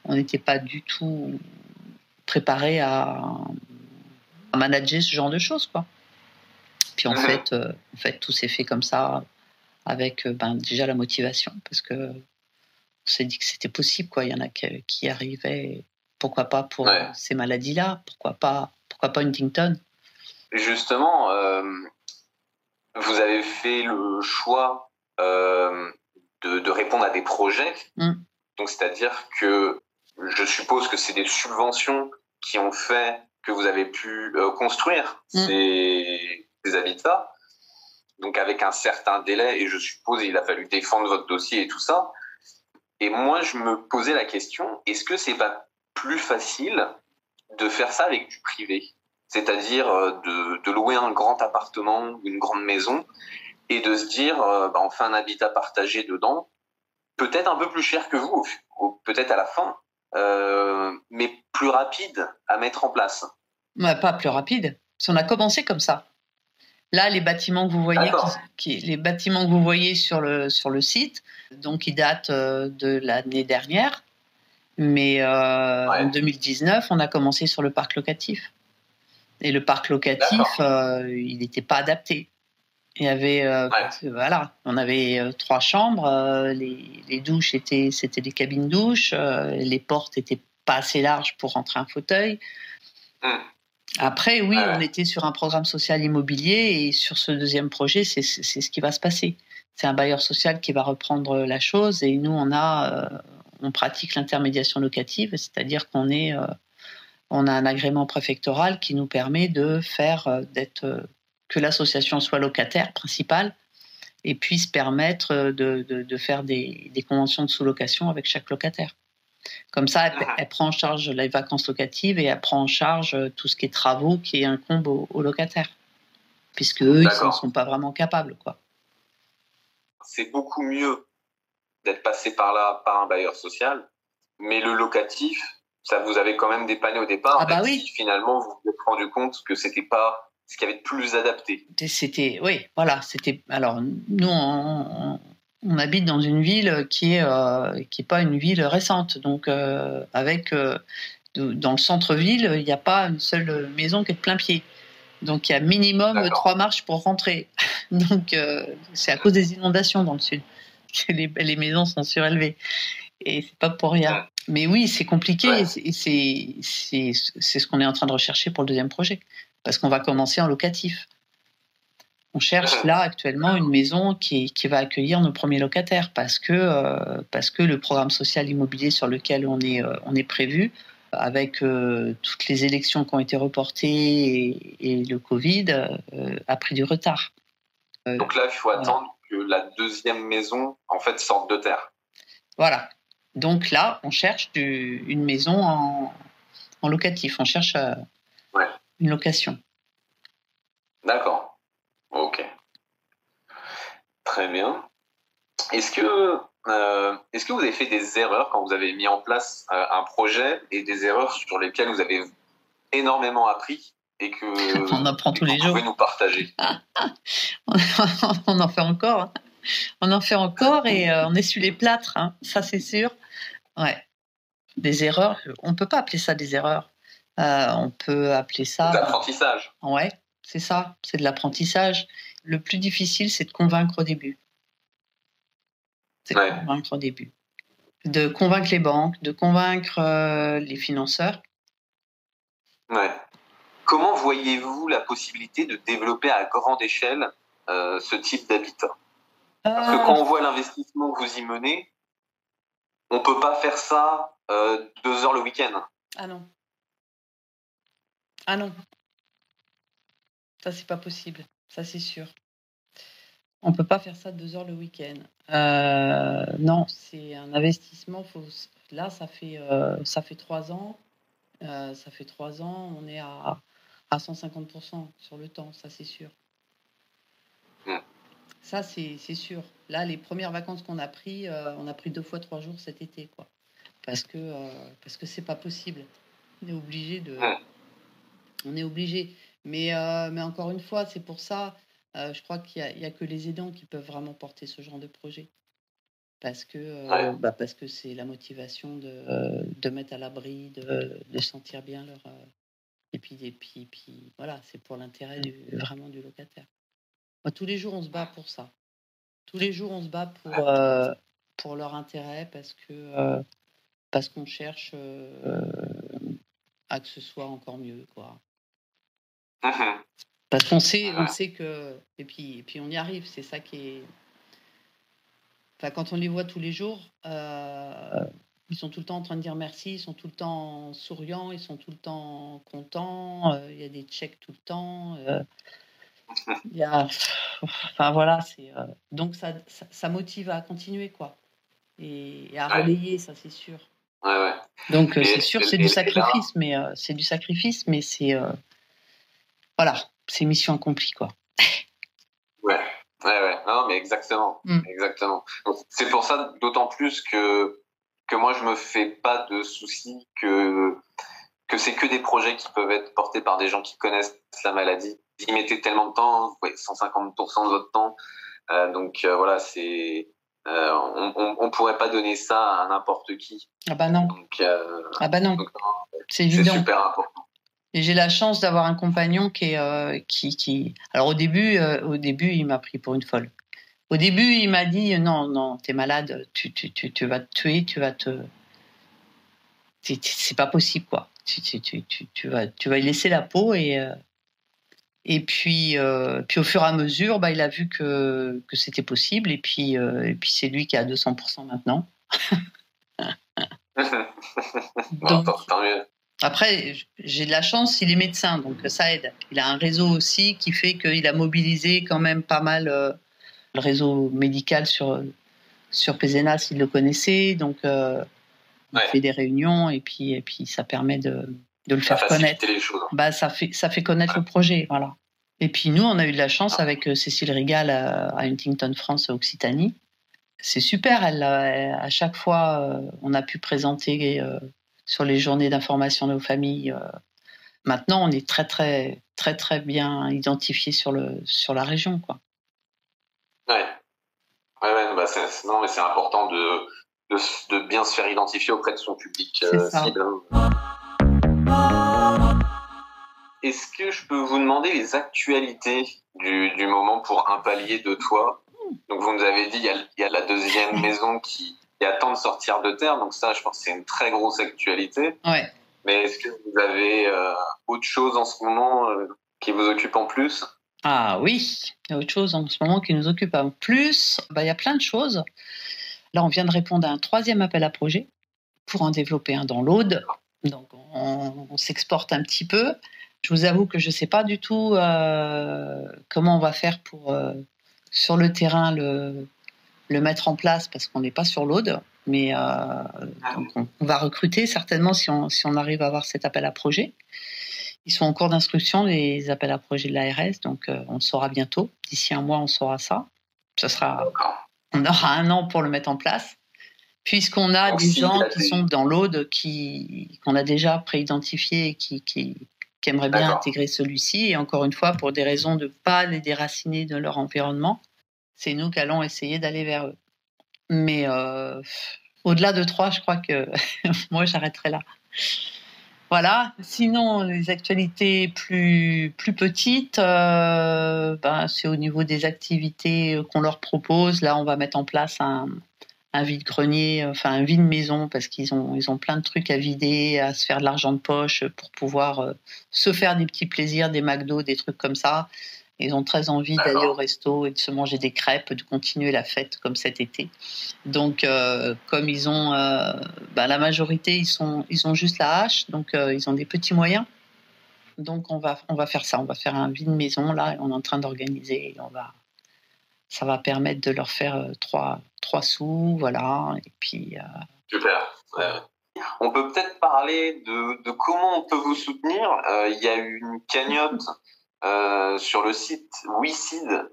on n'était pas du tout préparé à, manager ce genre de choses, quoi. Puis en fait, euh, en fait, tout s'est fait comme ça, avec euh, ben, déjà la motivation, parce que on s'est dit que c'était possible, quoi. Il y en a qui, arrivaient, pourquoi pas pour ces maladies-là, pourquoi pas, pourquoi pas Huntington. Justement, vous avez fait le choix euh, de, de, répondre à des projets. Mm. Donc, c'est-à-dire que je suppose que c'est des subventions qui ont fait que vous avez pu euh, construire Mm. ces, ces habitats. Donc, avec un certain délai, et je suppose il a fallu défendre votre dossier et tout ça. Et moi, je me posais la question est-ce que c'est pas plus facile de faire ça avec du privé? C'est-à-dire euh, de, louer un grand appartement ou une grande maison et de se dire euh, bah, on fait un habitat partagé dedans, peut-être un peu plus cher que vous, peut-être à la fin, euh, mais plus rapide à mettre en place. Ouais, pas plus rapide, parce qu'on a commencé comme ça. Là, les bâtiments que vous voyez, qui, qui, les bâtiments que vous voyez sur le sur le site, donc ils datent de l'année dernière, mais euh, Ouais. en 2019, on a commencé sur le parc locatif. Et le parc locatif, euh, il n'était pas adapté. Il y avait, euh, Ouais. voilà, on avait euh, trois chambres, euh, les, les douches étaient, c'était des cabines douches, euh, les portes étaient pas assez larges pour rentrer un fauteuil. Mm. Après, oui, Ouais. on était sur un programme social immobilier et sur ce deuxième projet, c'est ce qui va se passer. C'est un bailleur social qui va reprendre la chose et nous, on a, euh, on pratique l'intermédiation locative, c'est-à-dire qu'on est, euh, on a un agrément préfectoral qui nous permet de faire euh, d'être euh, que l'association soit locataire principale et puisse permettre euh, de, de, de faire des, des conventions de sous-location avec chaque locataire. Comme ça, elle, Mhm. elle prend en charge les vacances locatives et elle prend en charge euh, tout ce qui est travaux qui incombent aux, aux locataires, puisque eux, ils ne sont pas vraiment capables, quoi. C'est beaucoup mieux d'être passé par là par un bailleur social, mais le locatif, ça vous avait quand même dépanné au départ, Ah bah oui. si finalement vous vous êtes rendu compte que c'était pas ce qu'il y avait de plus adapté. C'était, oui, voilà, c'était. Alors, nous, on, on- habite dans une ville qui est euh, qui est pas une ville récente, donc euh, avec euh, de- dans le centre-ville, il n'y a pas une seule maison qui est de plein pied. Donc, il y a minimum trois marches pour rentrer. Donc, c'est à cause des inondations dans le sud que les, les maisons sont surélevées. Et c'est pas pour rien. Mais oui, c'est compliqué Ouais. et c'est c'est ce qu'on est en train de rechercher pour le deuxième projet, parce qu'on va commencer en locatif. On cherche Ouais. là actuellement une maison qui, qui va accueillir nos premiers locataires parce que, euh, parce que le programme social immobilier sur lequel on est, euh, on est prévu, avec euh, toutes les élections qui ont été reportées et, et le Covid, a pris du retard. Donc là, il faut attendre que la deuxième maison, en fait, sorte de terre. Voilà. Donc là, on cherche du- une maison en, en locatif. On cherche Ouais. une location. D'accord. Ok. Très bien. Est-ce que, euh, est-ce que vous avez fait des erreurs quand vous avez mis en place euh, un projet et des erreurs sur lesquelles vous avez énormément appris et que On apprend tous vous pouvez nous partager on en fait encore. hein. On en fait encore et euh, on essuie les plâtres, hein. ça c'est sûr. Ouais. Des erreurs, on peut pas appeler ça des erreurs. Euh, on peut appeler ça. D'apprentissage. Ouais, c'est ça, c'est de l'apprentissage. Le plus difficile, c'est de convaincre au début. C'est de convaincre au début. De convaincre les banques, de convaincre euh, les financeurs. Ouais. Comment voyez-vous la possibilité de développer à grande échelle euh, ce type d'habitat? Parce que Euh, quand on voit l'investissement que vous y menez, on peut pas faire ça euh, deux heures le week-end. Ah non. Ah non. Ça, c'est pas possible. Ça, c'est sûr. On peut pas faire ça deux heures le week-end. Euh, non, c'est un investissement. Faut... Là, ça fait, euh, ça fait trois ans. Euh, ça fait trois ans. On est à, à 150% sur le temps. Ça, c'est sûr. Ça, c'est sûr. Là, les premières vacances qu'on a pris, euh, on a pris deux fois trois jours cet été, quoi. Parce que parce que c'est pas possible. On est obligé de. On est obligé. Mais euh, mais encore une fois, c'est pour ça. euh, je crois qu'il y, a- que les aidants qui peuvent vraiment porter ce genre de projet. Parce que euh, Ouais. bah, parce que c'est la motivation de, de mettre à l'abri, de, de sentir bien leur. et puis et puis puis voilà, c'est pour l'intérêt du vraiment du locataire. Moi, tous les jours, on se bat pour ça. Tous les jours, on se bat pour, pour leur intérêt parce que parce qu'on cherche à que ce soit encore mieux. Quoi. Mhm. Parce qu'on sait, on sait que. Et puis, et puis on y arrive, c'est ça qui est. Enfin, quand on les voit tous les jours, euh, ils sont tout le temps en train de dire merci, ils sont tout le temps souriants, ils sont tout le temps contents, euh, il y a des checks tout le temps. Euh, il y a, enfin voilà, c'est donc ça, ça, motive à continuer quoi, et, à relayer, ça c'est sûr. Ouais, ouais. Donc c'est sûr, c'est du sacrifice, mais c'est du sacrifice, mais c'est voilà, c'est mission accomplie, quoi. ouais, ouais, ouais. Non, mais exactement, mm. exactement. C'est pour ça, d'autant plus que que moi, je me fais pas de soucis que que c'est que des projets qui peuvent être portés par des gens qui connaissent la maladie. Ils mettez tellement de temps, ouais, 150% de votre temps. Euh, donc euh, voilà, c'est euh, on, on, pourrait pas donner ça à n'importe qui. Ah bah non. ah bah non. C'est évident. C'est super important. Et j'ai la chance d'avoir un compagnon qui est euh, qui, qui, Alors au début, euh, au début, il m'a pris pour une folle. Au début, il m'a dit non, non, t'es malade, tu, tu, tu, tu, vas te tuer, tu vas te. C'est pas possible quoi. Tu, tu, tu, tu, vas tu vas y laisser la peau et euh, et puis puis au fur et à mesure, bah il a vu que que c'était possible et puis et puis c'est lui qui est à 200% maintenant. Donc, tant mieux. Après, j'ai de la chance, il est médecin, donc ça aide. Il a un réseau aussi qui fait qu'il a mobilisé quand même pas mal euh, le réseau médical sur, sur Pézenas, il le connaissait, donc euh, il fait des réunions et puis, et puis ça permet de, de le faire connaître. Les choses. Hein. Bah, ça, fait, ça fait connaître le projet, voilà. Et puis nous, on a eu de la chance ah. avec euh, Cécile Rigal à, Huntington France Occitanie. C'est super, elle, à chaque fois, on a pu présenter sur les journées d'information de nos familles. Euh, maintenant, on est très, très, très, très bien identifié sur, le, sur la région. Quoi. Ouais. Ouais, ouais bah c'est, non, mais c'est important de, de, de, bien se faire identifier auprès de son public euh, cible. Est-ce que je peux vous demander les actualités du, du moment pour un palier de toi Donc, vous nous avez dit, il y a, il y a la deuxième maison qui, il attend de sortir de terre. Donc ça, je pense que c'est une très grosse actualité. Ouais. Mais est-ce que vous avez euh, autre chose en ce moment euh, qui vous occupe en plus? Ah oui, il y a autre chose en ce moment qui nous occupe en plus. Bah, il y a plein de choses. Là, on vient de répondre à un troisième appel à projet pour en développer un dans l'Aude. Donc on, s'exporte un petit peu. Je vous avoue que je ne sais pas du tout euh, comment on va faire pour sur le terrain le, le mettre en place parce qu'on n'est pas sur l'Aude. Mais euh, on, va recruter certainement si on, si on arrive à avoir cet appel à projet. Ils sont en cours d'instruction, les appels à projet de l'ARS, donc euh, on le saura bientôt. D'ici un mois, on saura ça. Ça sera, on aura un an pour le mettre en place, puisqu'on a des gens qui sont dans l'Aude, qui qu'on a déjà préidentifiés et qui, qui, qui aimeraient bien intégrer celui-ci. Et encore une fois, pour des raisons de ne pas les déraciner de leur environnement, c'est nous qui allons essayer d'aller vers eux. Mais euh, au-delà de trois, je crois que moi, j'arrêterai là. Voilà. Sinon, les actualités plus, plus petites, euh, ben, c'est au niveau des activités qu'on leur propose. Là, on va mettre en place un, vide-grenier, enfin un vide-maison, parce qu'ils ont, ils ont plein de trucs à vider, à se faire de l'argent de poche pour pouvoir euh, se faire des petits plaisirs, des McDo, des trucs comme ça. Ils ont très envie d'aller au resto et de se manger des crêpes, de continuer la fête comme cet été. Donc, euh, comme ils ont, euh, bah, la majorité, ils sont, ils ont juste la hache, donc euh, ils ont des petits moyens. Donc, on va, on va faire ça. On va faire un vide maison là. On est en train d'organiser. On va, ça va permettre de leur faire trois, trois sous, voilà. Et puis. Super. On peut peut-être parler de, de, comment on peut vous soutenir. Il y a une cagnotte euh, sur le site WeSeed.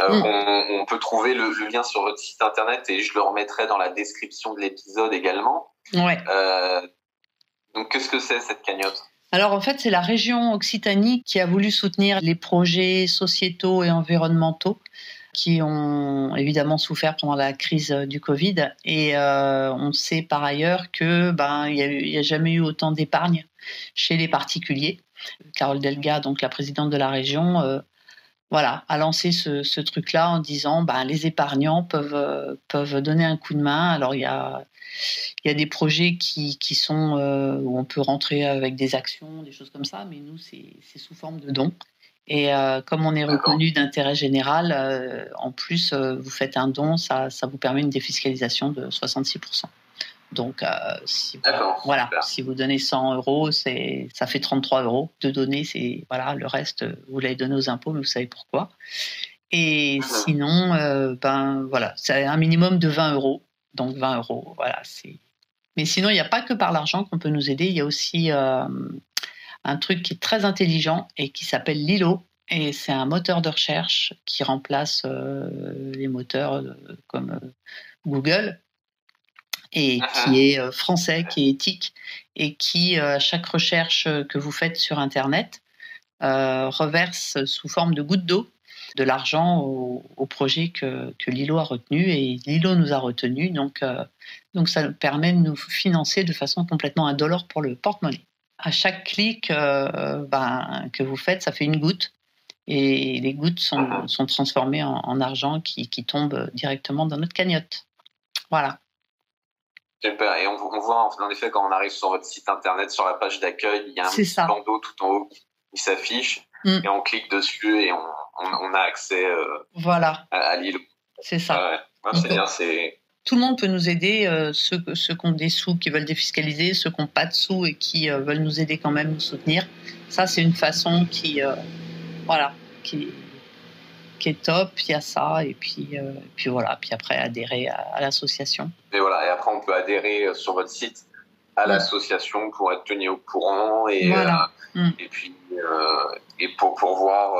Euh, mm. on, on, peut trouver le, le, lien sur votre site internet et je le remettrai dans la description de l'épisode également. Ouais. Euh, donc, qu'est-ce que c'est cette cagnotte? Alors en fait, c'est la région Occitanie qui a voulu soutenir les projets sociétaux et environnementaux qui ont évidemment souffert pendant la crise du Covid. Et euh, on sait par ailleurs que ben il n'y a, a, jamais eu autant d'épargne chez les particuliers. Carole Delga, donc la présidente de la région, euh, voilà, a lancé ce, truc-là en disant ben, les épargnants peuvent, euh, peuvent donner un coup de main. Alors il y a, y a des projets qui, qui sont euh, où on peut rentrer avec des actions, des choses comme ça, mais nous c'est sous forme de dons. Et comme on est reconnu d'intérêt général, en plus, vous faites un don, ça, ça vous permet une défiscalisation de 66%. Donc, euh, si, voilà, si vous donnez 100 euros, c'est, ça fait 33 euros de donner. C'est voilà, le reste, vous l'avez donné aux impôts, mais vous savez pourquoi. Et ah. sinon, euh, ben voilà, c'est un minimum de 20 euros. Donc 20 euros, voilà, c'est. Mais sinon, il n'y a pas que par l'argent qu'on peut nous aider. Il y a aussi euh, un truc qui est très intelligent et qui s'appelle Lilo. Et c'est un moteur de recherche qui remplace les moteurs comme Google et ah, qui ah. est euh, français, qui est éthique et qui, euh, à chaque recherche que vous faites sur Internet, euh, reverse sous forme de gouttes d'eau de l'argent au, projet que, que, Lilo a retenu et Lilo nous a retenu. Donc, donc ça permet de nous financer de façon complètement indolore pour le porte-monnaie. À chaque clic ben, que vous faites, ça fait une goutte et les gouttes sont, ah, sont transformées en, en argent qui, qui tombe directement dans notre cagnotte. Voilà. Super. Et on, voit en effet quand on arrive sur votre site internet, sur la page d'accueil, il y a un petit bandeau tout en haut qui, s'affiche mm. et on clique dessus et on, a accès euh, voilà. à, l'île. C'est ça. c'est bien. C'est tout le monde peut nous aider, euh, ceux, ceux qui ont des sous, qui veulent défiscaliser, ceux qui n'ont pas de sous et qui euh, veulent nous aider quand même, nous soutenir. Ça, c'est une façon qui, voilà, qui, qui est top. Il y a ça, et puis, euh, puis voilà. Puis après, adhérer à, l'association. Et voilà. Et après, on peut adhérer euh, sur votre site à l'association pour être tenu au courant et, euh, mm. et puis et pour, pour voir.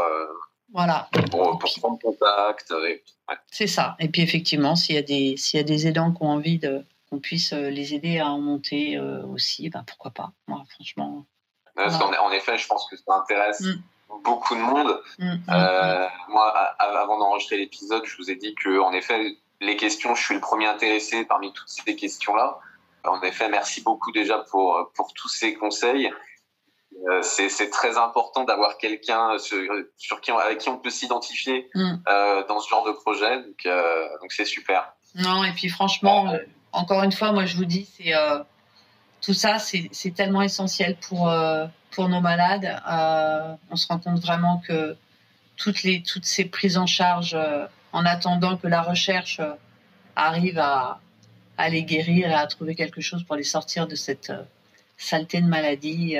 voilà. Pour, prendre contact. C'est ça. Et puis effectivement, s'il y a des s'il y a des aidants qui ont envie de qu'on puisse les aider à en monter aussi, ben pourquoi pas. Moi, franchement. En, effet, je pense que ça intéresse. Mm beaucoup de monde. Mm, mm, euh, mm. moi, avant d'enregistrer l'épisode, je vous ai dit que, en effet, les questions, je suis le premier intéressé parmi toutes ces questions-là. En effet, merci beaucoup déjà pour, pour tous ces conseils. Euh, c'est très important d'avoir quelqu'un sur qui avec qui on peut s'identifier euh, dans ce genre de projet. Donc, donc c'est super. Non, et puis franchement, encore une fois, moi je vous dis, c'est tout ça, c'est tellement essentiel pour pour nos malades. Euh, on se rend compte vraiment que toutes, les, toutes ces prises en charge, euh, en attendant que la recherche euh, arrive à, à, les guérir et à trouver quelque chose pour les sortir de cette saleté de maladie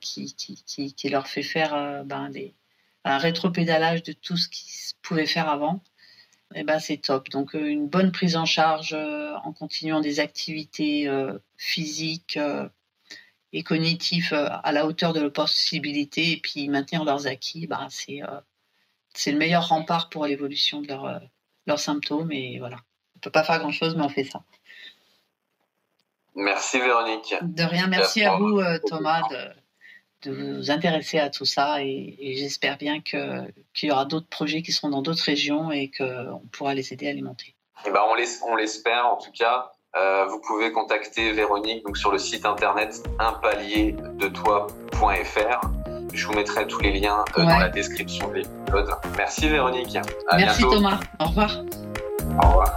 qui, qui, qui, leur fait faire ben, des, un rétropédalage de tout ce qu'ils pouvaient faire avant. Eh ben c'est top. Donc une bonne prise en charge en continuant des activités physiques, et cognitifs euh, à la hauteur de leurs possibilités et puis maintenir leurs acquis, bah, c'est euh, le meilleur rempart pour l'évolution de leur, euh, leurs symptômes. Et voilà, on ne peut pas faire grand-chose, mais on fait ça. Merci Véronique. De rien, merci à vous Thomas de, de, vous intéresser à tout ça et, j'espère bien qu'il y aura d'autres projets qui seront dans d'autres régions et qu'on pourra les aider à alimenter. Eh ben on l'espère en tout cas. Euh, vous pouvez contacter Véronique donc sur le site internet unpalierdetoi.fr. Je vous mettrai tous les liens euh, dans la description de l'épisode. Merci Véronique. Merci Thomas. Au revoir. Au revoir.